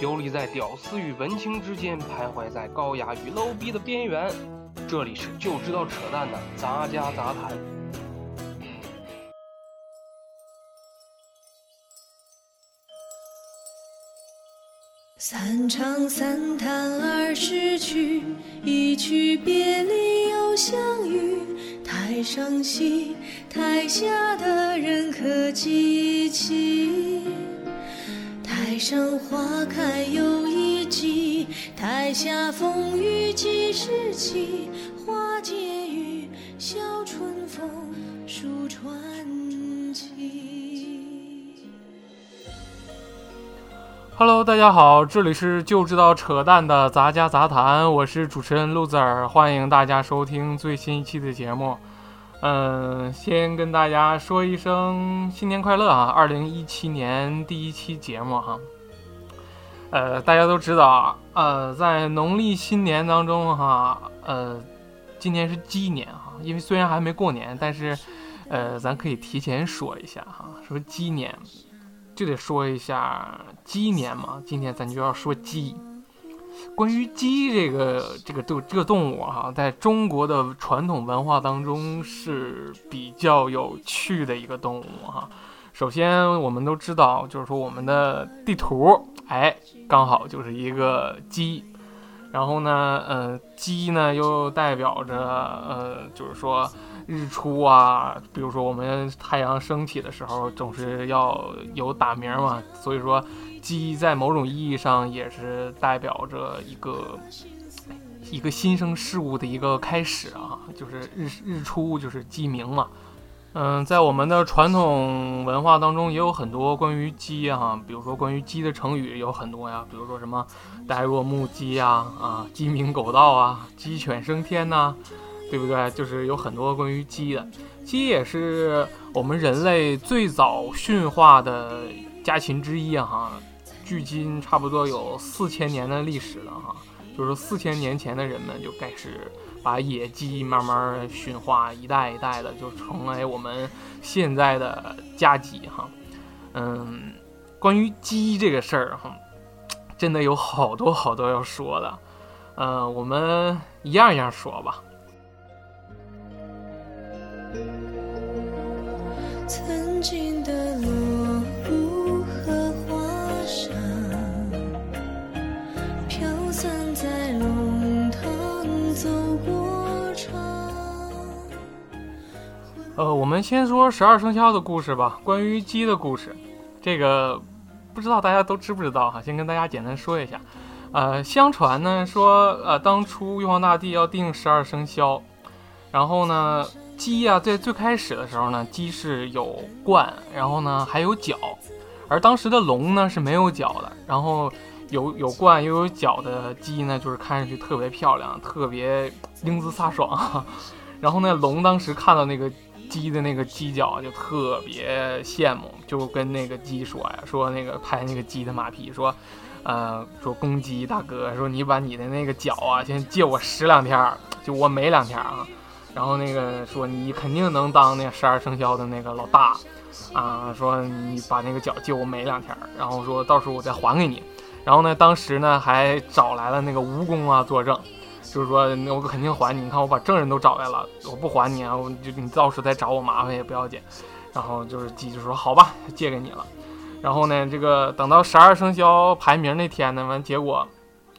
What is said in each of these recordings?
游离在屌丝与文青之间，徘徊在高雅与 low 逼的边缘。这里是就知道扯淡的杂家杂谈。三唱三叹二十曲，一曲别离又相遇。台上戏，台下的人可记起？台上花开又一季，台下风雨几时起？花解语，笑春风，书传奇。Hello，大家好，这里是就知道扯淡的杂家杂谈，我是主持人陆子儿，欢迎大家收听最新一期的节目。嗯，先跟大家说一声新年快乐啊！二零一七年第一期节目哈。呃，大家都知道啊，呃，在农历新年当中哈，呃，今年是鸡年哈，因为虽然还没过年，但是呃，咱可以提前说一下哈，说鸡年。就得说一下鸡年嘛，今天咱就要说鸡。关于鸡这个这个动这个动物哈、在中国的传统文化当中是比较有趣的一个动物哈、首先，我们都知道，就是说我们的地图，哎，刚好就是一个鸡。然后呢，呃，鸡呢又代表着，呃，就是说日出啊，比如说我们太阳升起的时候，总是要有打鸣嘛，所以说鸡在某种意义上也是代表着一个一个新生事物的一个开始啊，就是日日出就是鸡鸣嘛。嗯，在我们的传统文化当中，也有很多关于鸡啊，比如说关于鸡的成语有很多呀，比如说什么“呆若木鸡”呀，啊，鸡鸣狗盗啊，鸡犬升天呐、对不对？就是有很多关于鸡的。鸡也是我们人类最早驯化的家禽之一啊，哈，距今差不多有四千年的历史了哈。就是四千年前的人们就开始把野鸡慢慢驯化，一代一代的就成为我们现在的家鸡哈。嗯，关于鸡这个事儿哈，真的有好多好多要说的。嗯，我们一样一样说吧。曾经的落呃，我们先说十二生肖的故事吧。关于鸡的故事，这个不知道大家都知不知道哈？先跟大家简单说一下。呃，相传呢说，呃，当初玉皇大帝要定十二生肖，然后呢，鸡呀、在最开始的时候呢，鸡是有冠，然后呢还有角，而当时的龙呢是没有角的，然后有有冠又有角的鸡呢，就是看上去特别漂亮，特别英姿飒爽。然后呢，龙当时看到那个鸡的那个鸡脚就特别羡慕，就跟那个鸡说呀，说那个拍那个鸡的马屁，说，呃，说公鸡大哥，说你把你的那个脚啊，先借我使两天儿，就我美两天儿啊。然后那个说你肯定能当那十二生肖的那个老大啊，说你把那个脚借我美两天儿，然后说到时候我再还给你。然后呢，当时呢还找来了那个蜈蚣啊作证。就是说，那我肯定还你。你看，我把证人都找来了，我不还你啊，我就你到时候再找我麻烦也不要紧。然后就是鸡就说好吧，借给你了。然后呢，这个等到十二生肖排名那天呢，完结果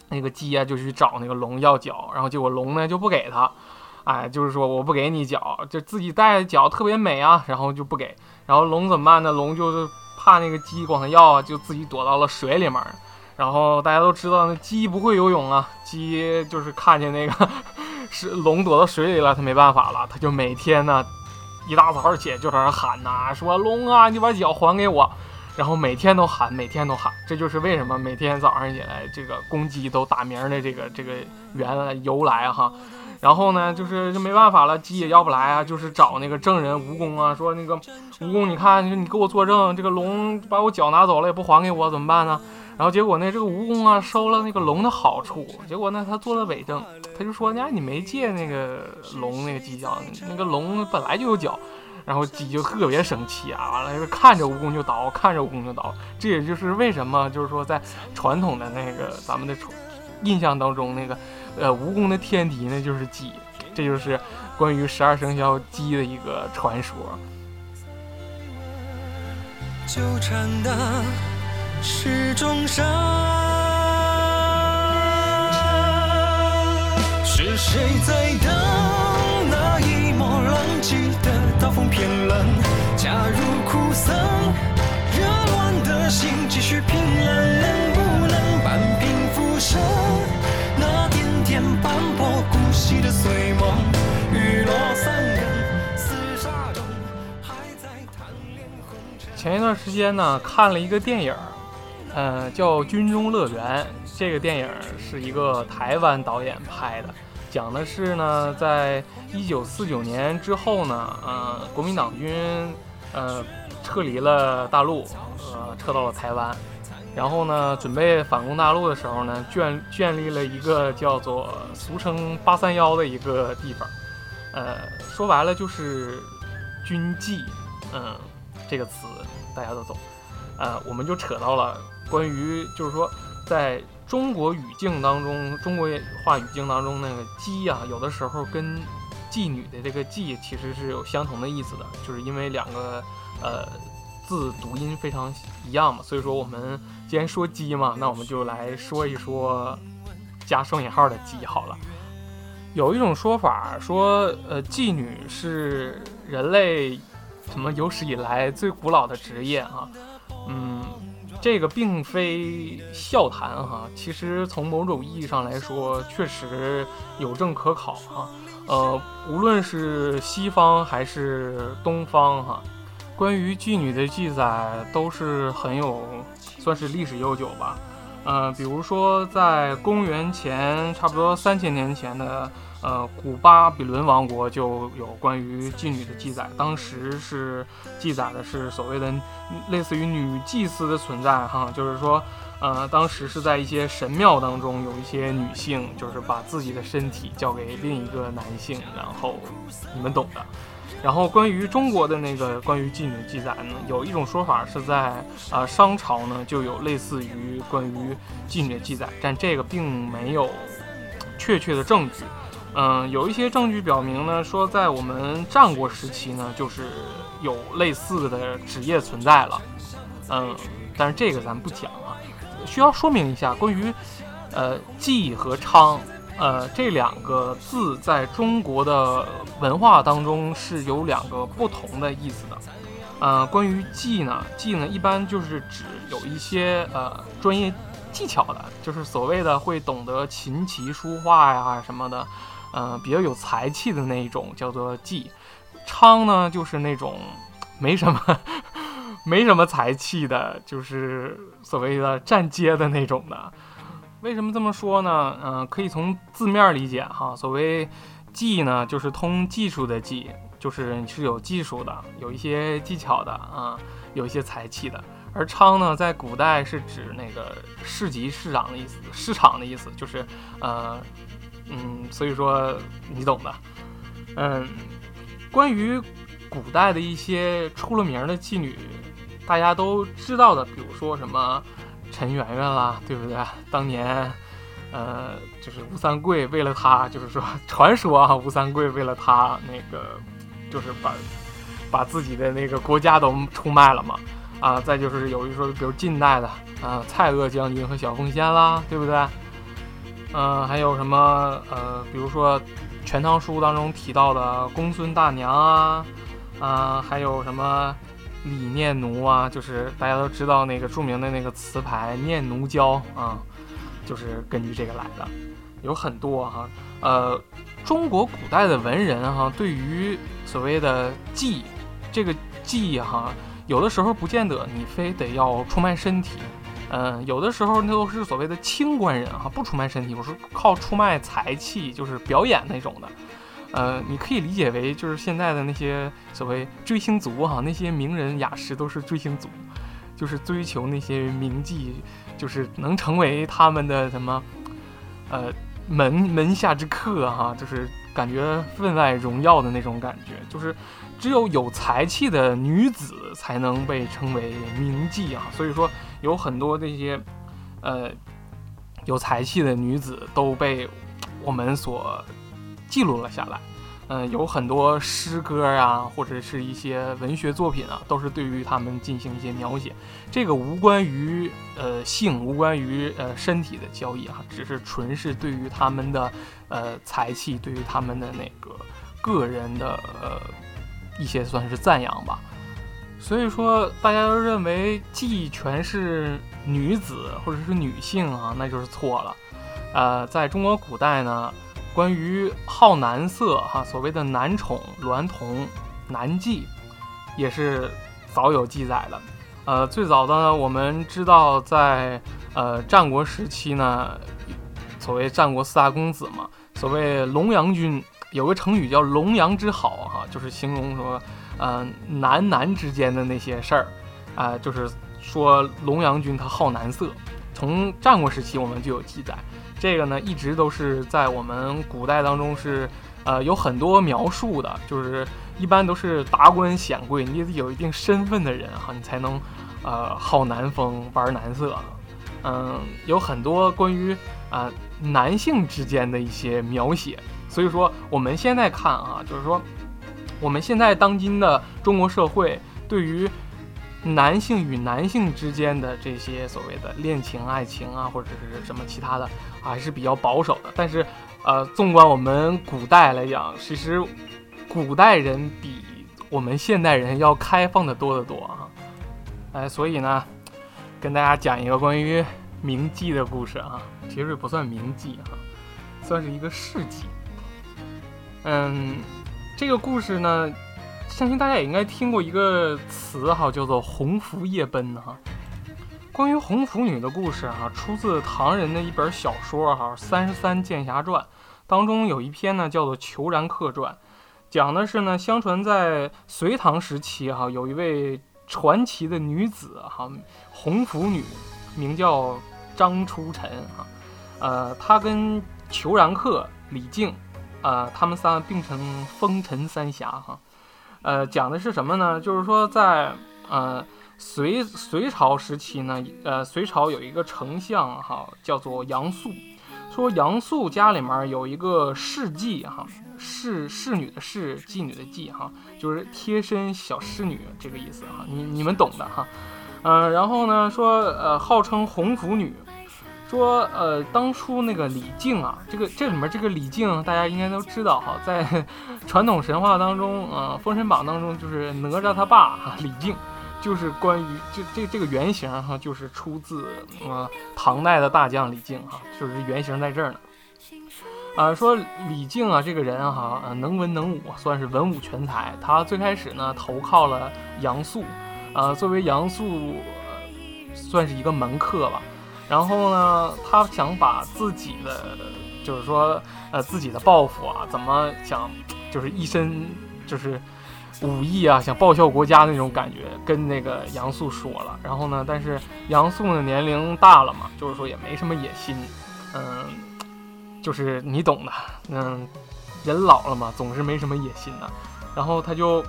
那个鸡呀、就去找那个龙要脚，然后结果龙呢就不给他，哎，就是说我不给你脚，就自己带的脚特别美啊，然后就不给。然后龙怎么办呢？龙就是怕那个鸡管他要啊，就自己躲到了水里面。然后大家都知道，那鸡不会游泳啊，鸡就是看见那个 是龙躲到水里了，它没办法了，它就每天呢一大早起来就在那喊呐、说龙啊，你把脚还给我。然后每天都喊，每天都喊，这就是为什么每天早上起来这个公鸡都打鸣的这个这个原来由来哈。然后呢，就是就没办法了，鸡也要不来啊，就是找那个证人蜈蚣啊，说那个蜈蚣，你看你给我作证，这个龙把我脚拿走了也不还给我，怎么办呢？然后结果呢，这个蜈蚣啊收了那个龙的好处，结果呢他做了伪证，他就说，呀你没借那个龙那个犄角，那个龙本来就有角。然后鸡就特别生气啊，完了就看着蜈蚣就倒，看着蜈蚣就倒。这也就是为什么就是说在传统的那个咱们的印象当中，那个呃蜈蚣的天敌呢就是鸡，这就是关于十二生肖鸡的一个传说。纠缠的是众生，是谁在等那一抹浪迹的刀锋偏冷？假如苦涩，热乱的心继续拼冷，能不能半平浮生？那点点斑驳孤寂的碎梦，雨落三更。前一段时间呢，看了一个电影，呃，叫《军中乐园》。这个电影是一个台湾导演拍的，讲的是呢，在一九四九年之后呢，呃，国民党军呃撤离了大陆，呃，撤到了台湾，然后呢，准备反攻大陆的时候呢，建建立了一个叫做俗称“八三幺”的一个地方，呃，说白了就是军纪，嗯。这个词大家都懂，呃，我们就扯到了关于，就是说，在中国语境当中，中国话语境当中，那个“妓”啊，有的时候跟妓女的这个“妓”其实是有相同的意思的，就是因为两个呃字读音非常一样嘛，所以说我们既然说“鸡”嘛，那我们就来说一说加双引号的“鸡”好了。有一种说法说，呃，妓女是人类。什么有史以来最古老的职业啊？嗯，这个并非笑谈哈。其实从某种意义上来说，确实有证可考哈。呃，无论是西方还是东方哈，关于妓女的记载都是很有，算是历史悠久吧。呃，比如说在公元前差不多三千年前的。呃，古巴比伦王国就有关于妓女的记载，当时是记载的是所谓的类似于女祭司的存在，哈，就是说，呃，当时是在一些神庙当中，有一些女性就是把自己的身体交给另一个男性，然后你们懂的。然后关于中国的那个关于妓女的记载呢，有一种说法是在啊商朝呢就有类似于关于妓女的记载，但这个并没有确切的证据。嗯，有一些证据表明呢，说在我们战国时期呢，就是有类似的职业存在了。嗯，但是这个咱不讲啊。需要说明一下，关于呃“妓”和“昌”呃这两个字在中国的文化当中是有两个不同的意思的。呃，关于“妓”呢，“妓”呢一般就是指有一些呃专业技巧的，就是所谓的会懂得琴棋书画呀什么的。呃，比较有才气的那一种叫做妓，娼呢就是那种没什么 没什么才气的，就是所谓的站街的那种的。为什么这么说呢？嗯，可以从字面理解哈。所谓技呢，就是通技术的技，就是你是有技术的，有一些技巧的啊，有一些才气的。而娼呢，在古代是指那个市集市长的意思，市场的意思就是呃。嗯，所以说你懂的。嗯，关于古代的一些出了名的妓女，大家都知道的，比如说什么陈圆圆啦，对不对？当年，呃，就是吴三桂为了她，就是说传说啊，吴三桂为了她那个，就是把把自己的那个国家都出卖了嘛。啊，再就是有一说，比如近代的啊，蔡锷将军和小凤仙啦，对不对？嗯，还有什么？呃，比如说《全唐书》当中提到的公孙大娘啊，啊，还有什么李念奴啊？就是大家都知道那个著名的那个词牌《念奴娇》啊，就是根据这个来的。有很多哈，呃，中国古代的文人哈，对于所谓的妓，这个妓哈，有的时候不见得你非得要出卖身体。嗯，有的时候那都是所谓的清官人哈，不出卖身体，我是靠出卖财气，就是表演那种的。呃，你可以理解为就是现在的那些所谓追星族哈，那些名人雅士都是追星族，就是追求那些名妓，就是能成为他们的什么呃门门下之客哈，就是感觉分外荣耀的那种感觉，就是只有有才气的女子才能被称为名妓啊。所以说，有很多这些呃有才气的女子都被我们所记录了下来。嗯，有很多诗歌啊，或者是一些文学作品啊，都是对于他们进行一些描写。这个无关于呃性，无关于呃身体的交易啊，只是纯是对于他们的呃才气，对于他们的那个个人的呃一些算是赞扬吧。所以说，大家都认为妓全是女子或者是女性啊，那就是错了。呃，在中国古代呢。关于好男色哈，所谓的男宠、娈童、男妓，也是早有记载的。呃，最早的呢，我们知道在呃战国时期呢，所谓战国四大公子嘛，所谓龙阳君，有个成语叫龙阳之好哈，就是形容说，呃男男之间的那些事儿，啊，就是说龙阳君他好男色，从战国时期我们就有记载。这个呢，一直都是在我们古代当中是，呃，有很多描述的，就是一般都是达官显贵，你得有一定身份的人哈，你才能，呃，好男风玩男色，嗯，有很多关于啊男性之间的一些描写，所以说我们现在看啊，就是说我们现在当今的中国社会对于。男性与男性之间的这些所谓的恋情、爱情啊，或者是什么其他的，还是比较保守的。但是，呃，纵观我们古代来讲，其实古代人比我们现代人要开放的多得多啊。哎，所以呢，跟大家讲一个关于名妓的故事啊，其实不算名妓哈，算是一个事迹。嗯，这个故事呢。相信大家也应该听过一个词哈，叫做“红拂夜奔”哈。关于红拂女的故事哈，出自唐人的一本小说哈，《三十三剑侠传》当中有一篇呢，叫做《虬髯客传》，讲的是呢，相传在隋唐时期哈，有一位传奇的女子哈，红拂女，名叫张初晨哈。呃，她跟虬髯客李靖，呃，他们仨并称风尘三侠哈。呃，讲的是什么呢？就是说，在呃隋隋朝时期呢，呃隋朝有一个丞相哈，叫做杨素。说杨素家里面有一个侍妓哈，侍侍女的侍，妓女的妓哈，就是贴身小侍女这个意思哈，你你们懂的哈。嗯，然后呢说呃号称红拂女。说，呃，当初那个李靖啊，这个这里面这个李靖，大家应该都知道哈，在 传统神话当中，呃，《封神榜》当中就是哪吒他爸哈，李靖，就是关于这这这个原型哈，就是出自呃唐代的大将李靖哈，就是原型在这儿呢。啊，说李靖啊，这个人哈，能文能武，算是文武全才。他最开始呢，投靠了杨素，啊，作为杨素，算是一个门客吧。然后呢，他想把自己的，就是说，呃，自己的抱负啊，怎么想，就是一身就是武艺啊，想报效国家那种感觉，跟那个杨素说了。然后呢，但是杨素呢年龄大了嘛，就是说也没什么野心，嗯，就是你懂的，嗯，人老了嘛，总是没什么野心的。然后他就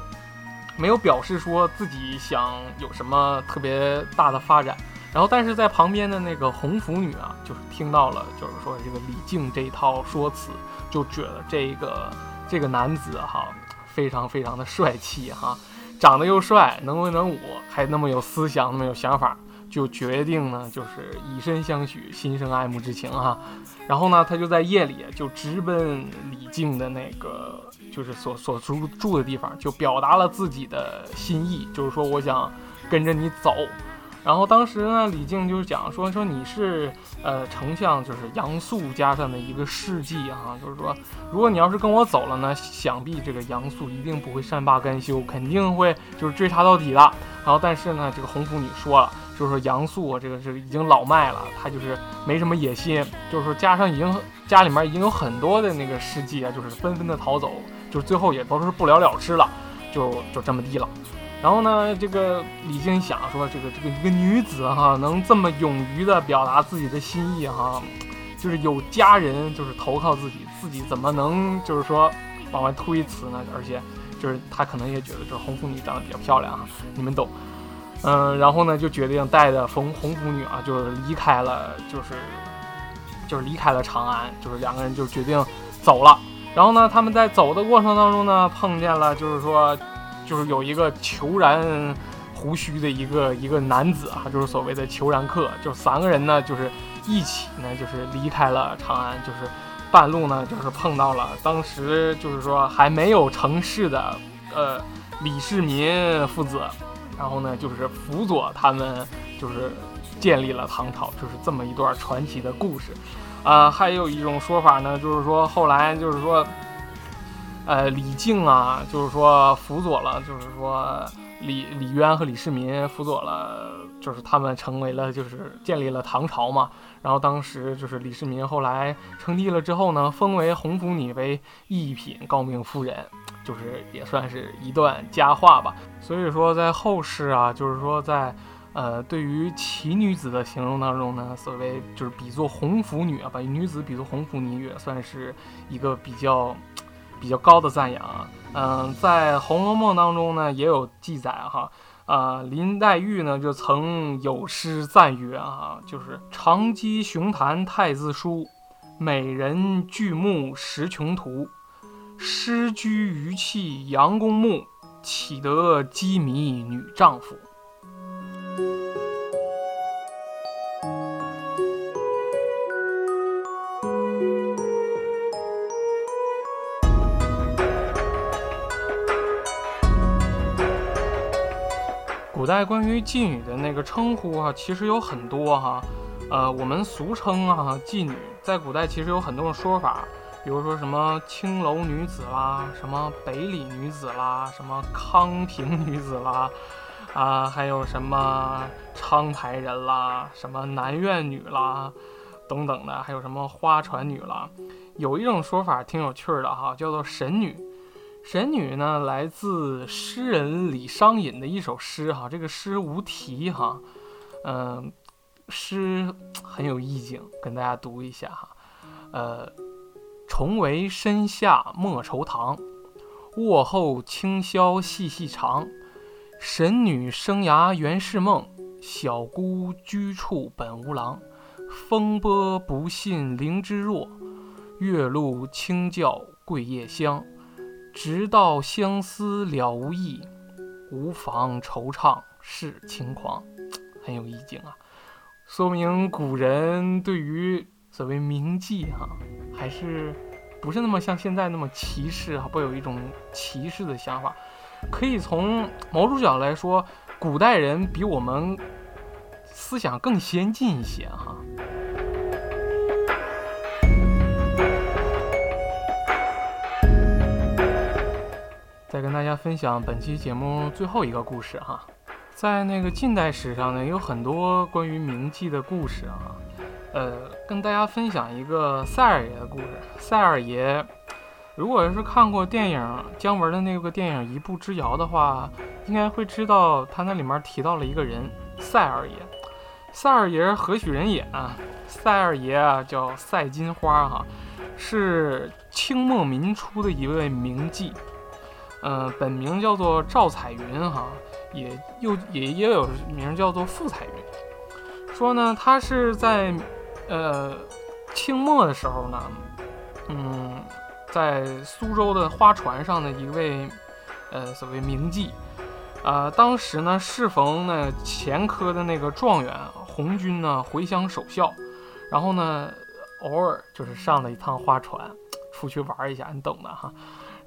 没有表示说自己想有什么特别大的发展。然后，但是在旁边的那个红拂女啊，就是听到了，就是说这个李靖这一套说辞，就觉得这个这个男子哈，非常非常的帅气哈，长得又帅，能文能武，还那么有思想，那么有想法，就决定呢，就是以身相许，心生爱慕之情哈。然后呢，他就在夜里就直奔李靖的那个就是所所住住的地方，就表达了自己的心意，就是说我想跟着你走。然后当时呢，李靖就是讲说说你是呃丞相，就是杨素家上的一个事迹啊，就是说如果你要是跟我走了呢，想必这个杨素一定不会善罢甘休，肯定会就是追查到底的。然后但是呢，这个红拂女说了，就是说杨素这个是已经老迈了，他就是没什么野心，就是说加上已经家里面已经有很多的那个事迹啊，就是纷纷的逃走，就是最后也都是不了了之了，就就这么地了。然后呢，这个李靖想说，这个这个一个女子哈，能这么勇于的表达自己的心意哈，就是有家人就是投靠自己，自己怎么能就是说往外推辞呢？而且就是他可能也觉得就是红拂女长得比较漂亮啊，你们懂。嗯，然后呢就决定带着红红拂女啊，就是离开了，就是就是离开了长安，就是两个人就决定走了。然后呢，他们在走的过程当中呢，碰见了就是说，就是有一个虬髯胡须的一个一个男子啊，就是所谓的虬髯客，就三个人呢，就是一起呢，就是离开了长安，就是半路呢，就是碰到了当时就是说还没有成事的呃李世民父子。然后呢，就是辅佐他们，就是建立了唐朝，就是这么一段传奇的故事。啊，还有一种说法呢，就是说后来就是说，呃，李靖啊，就是说辅佐了，就是说李李渊和李世民辅佐了，就是他们成为了，就是建立了唐朝嘛。然后当时就是李世民后来称帝了之后呢，封为红拂女为一品诰命夫人。就是也算是一段佳话吧，所以说在后世啊，就是说在，呃，对于奇女子的形容当中呢，所谓就是比作红拂女啊，把女子比作红拂女，也算是一个比较比较高的赞扬。嗯，在《红楼梦》当中呢，也有记载哈，啊，林黛玉呢就曾有诗赞曰啊，就是长击雄谈太子书，美人巨目识穷途。失居余气阳公墓，岂得羁迷女丈夫？古代关于妓女的那个称呼啊，其实有很多哈。呃，我们俗称啊，妓女，在古代其实有很多种说法。比如说什么青楼女子啦，什么北里女子啦，什么康平女子啦，啊，还有什么昌台人啦，什么南苑女啦，等等的，还有什么花船女啦。有一种说法挺有趣的哈，叫做神女。神女呢，来自诗人李商隐的一首诗哈，这个诗无题哈，嗯，诗很有意境，跟大家读一下哈，呃。重围深下莫愁堂，卧后清宵细细长。神女生涯原是梦，小姑居处本无郎。风波不信菱枝弱，月露清教桂叶香。直到相思了无益，无妨惆怅是轻狂。很有意境啊，说明古人对于。所谓铭记哈，还是不是那么像现在那么歧视哈，不有一种歧视的想法。可以从某种角度来说，古代人比我们思想更先进一些哈。再跟大家分享本期节目最后一个故事哈，在那个近代史上呢，有很多关于铭记的故事啊。呃，跟大家分享一个赛二爷的故事。赛二爷，如果是看过电影姜文的那个电影《一步之遥》的话，应该会知道他那里面提到了一个人赛二爷。赛二爷何许人也啊？赛二爷啊，叫赛金花哈，是清末民初的一位名妓。嗯，本名叫做赵彩云哈，也又也也有名叫做傅彩云。说呢，他是在。呃，清末的时候呢，嗯，在苏州的花船上的一位，呃，所谓名妓，啊，当时呢适逢呢前科的那个状元红军呢回乡守孝，然后呢偶尔就是上了一趟花船，出去玩一下，你懂的哈，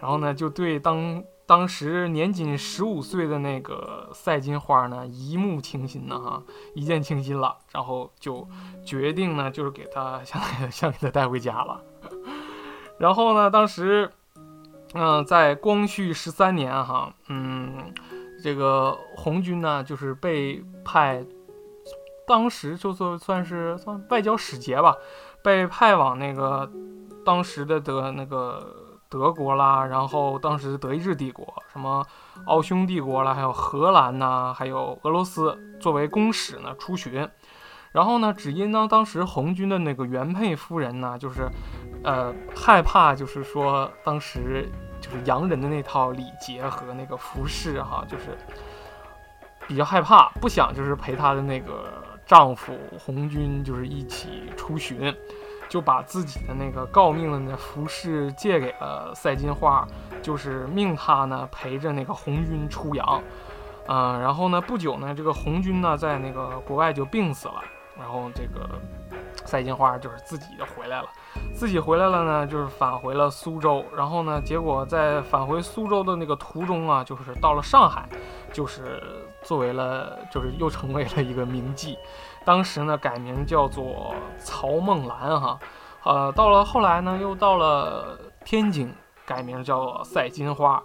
然后呢就对当。当时年仅十五岁的那个赛金花呢，一目倾心呢，哈，一见倾心了，然后就决定呢，就是给他想 想给他带回家了。然后呢，当时，嗯，在光绪十三年，哈，嗯，这个红军呢，就是被派，当时就算算是算外交使节吧，被派往那个当时的的那个。德国啦，然后当时德意志帝国，什么奥匈帝国啦，还有荷兰呐，还有俄罗斯作为公使呢出巡，然后呢，只因呢当时红军的那个原配夫人呢，就是呃害怕，就是说当时就是洋人的那套礼节和那个服饰哈，就是比较害怕，不想就是陪她的那个丈夫红军就是一起出巡。就把自己的那个诰命的那服饰借给了赛金花，就是命他呢陪着那个红军出洋。嗯，然后呢，不久呢，这个红军呢在那个国外就病死了，然后这个赛金花就是自己就回来了，自己回来了呢，就是返回了苏州。然后呢，结果在返回苏州的那个途中啊，就是到了上海，就是作为了，就是又成为了一个名妓。当时呢，改名叫做曹梦兰哈，呃，到了后来呢，又到了天津，改名叫赛金花。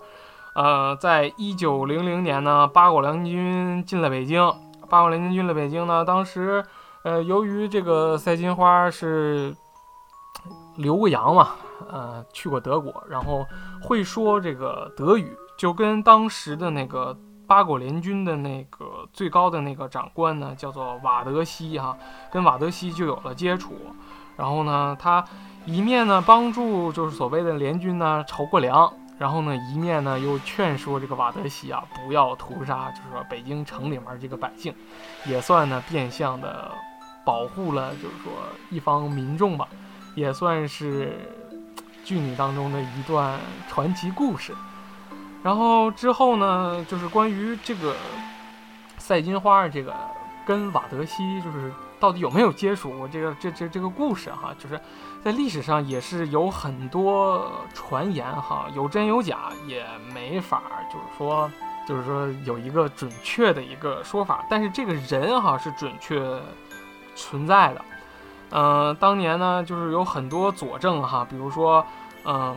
呃，在一九零零年呢，八国联军进了北京，八国联军进了北京呢，当时，呃，由于这个赛金花是留过洋嘛，呃，去过德国，然后会说这个德语，就跟当时的那个。八国联军的那个最高的那个长官呢，叫做瓦德西哈，跟瓦德西就有了接触。然后呢，他一面呢帮助就是所谓的联军呢筹过粮，然后呢一面呢又劝说这个瓦德西啊不要屠杀，就是说北京城里面这个百姓，也算呢变相的保护了就是说一方民众吧，也算是剧女当中的一段传奇故事。然后之后呢，就是关于这个赛金花这个跟瓦德西就是到底有没有接触过这个这这这个故事哈，就是在历史上也是有很多传言哈，有真有假，也没法就是说就是说有一个准确的一个说法。但是这个人哈是准确存在的，嗯，当年呢就是有很多佐证哈，比如说嗯。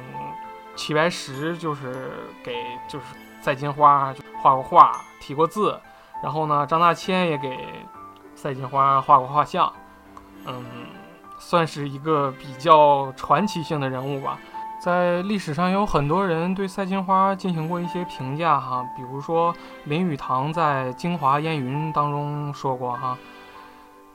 齐白石就是给就是赛金花画过画、题过字，然后呢，张大千也给赛金花画过画像，嗯，算是一个比较传奇性的人物吧。在历史上有很多人对赛金花进行过一些评价哈，比如说林语堂在《京华烟云》当中说过哈。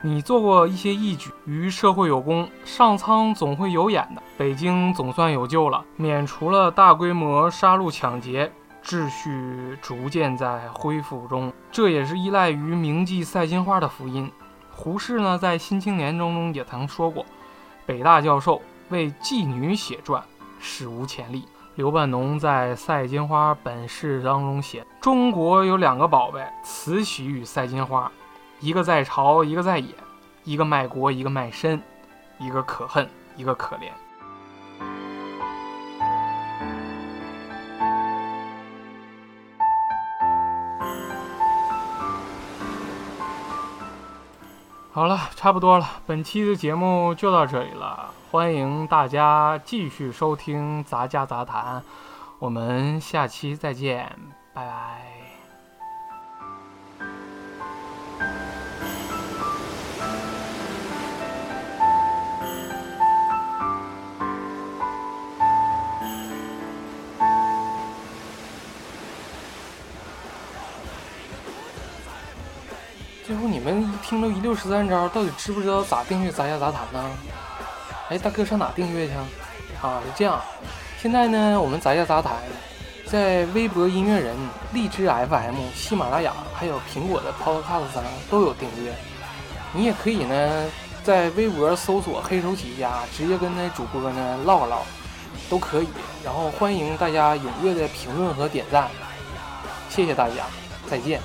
你做过一些义举，于社会有功，上苍总会有眼的。北京总算有救了，免除了大规模杀戮抢劫，秩序逐渐在恢复中。这也是依赖于铭记赛金花的福音。胡适呢，在《新青年》中也曾说过：“北大教授为妓女写传，史无前例。”刘半农在《赛金花本事》当中写：“中国有两个宝贝，慈禧与赛金花。”一个在朝，一个在野，一个卖国，一个卖身，一个可恨，一个可怜。好了，差不多了，本期的节目就到这里了。欢迎大家继续收听《杂家杂谈》，我们下期再见，拜拜。最后你们一听到一六十三招，到底知不知道咋订阅杂家杂谈呢？哎，大哥上哪订阅去？啊，是这样。现在呢，我们杂家杂谈在微博音乐人、荔枝 FM、喜马拉雅还有苹果的 Podcast 上都有订阅。你也可以呢，在微博搜索“黑手起家”，直接跟那主播呢唠唠，都可以。然后欢迎大家踊跃的评论和点赞，谢谢大家，再见。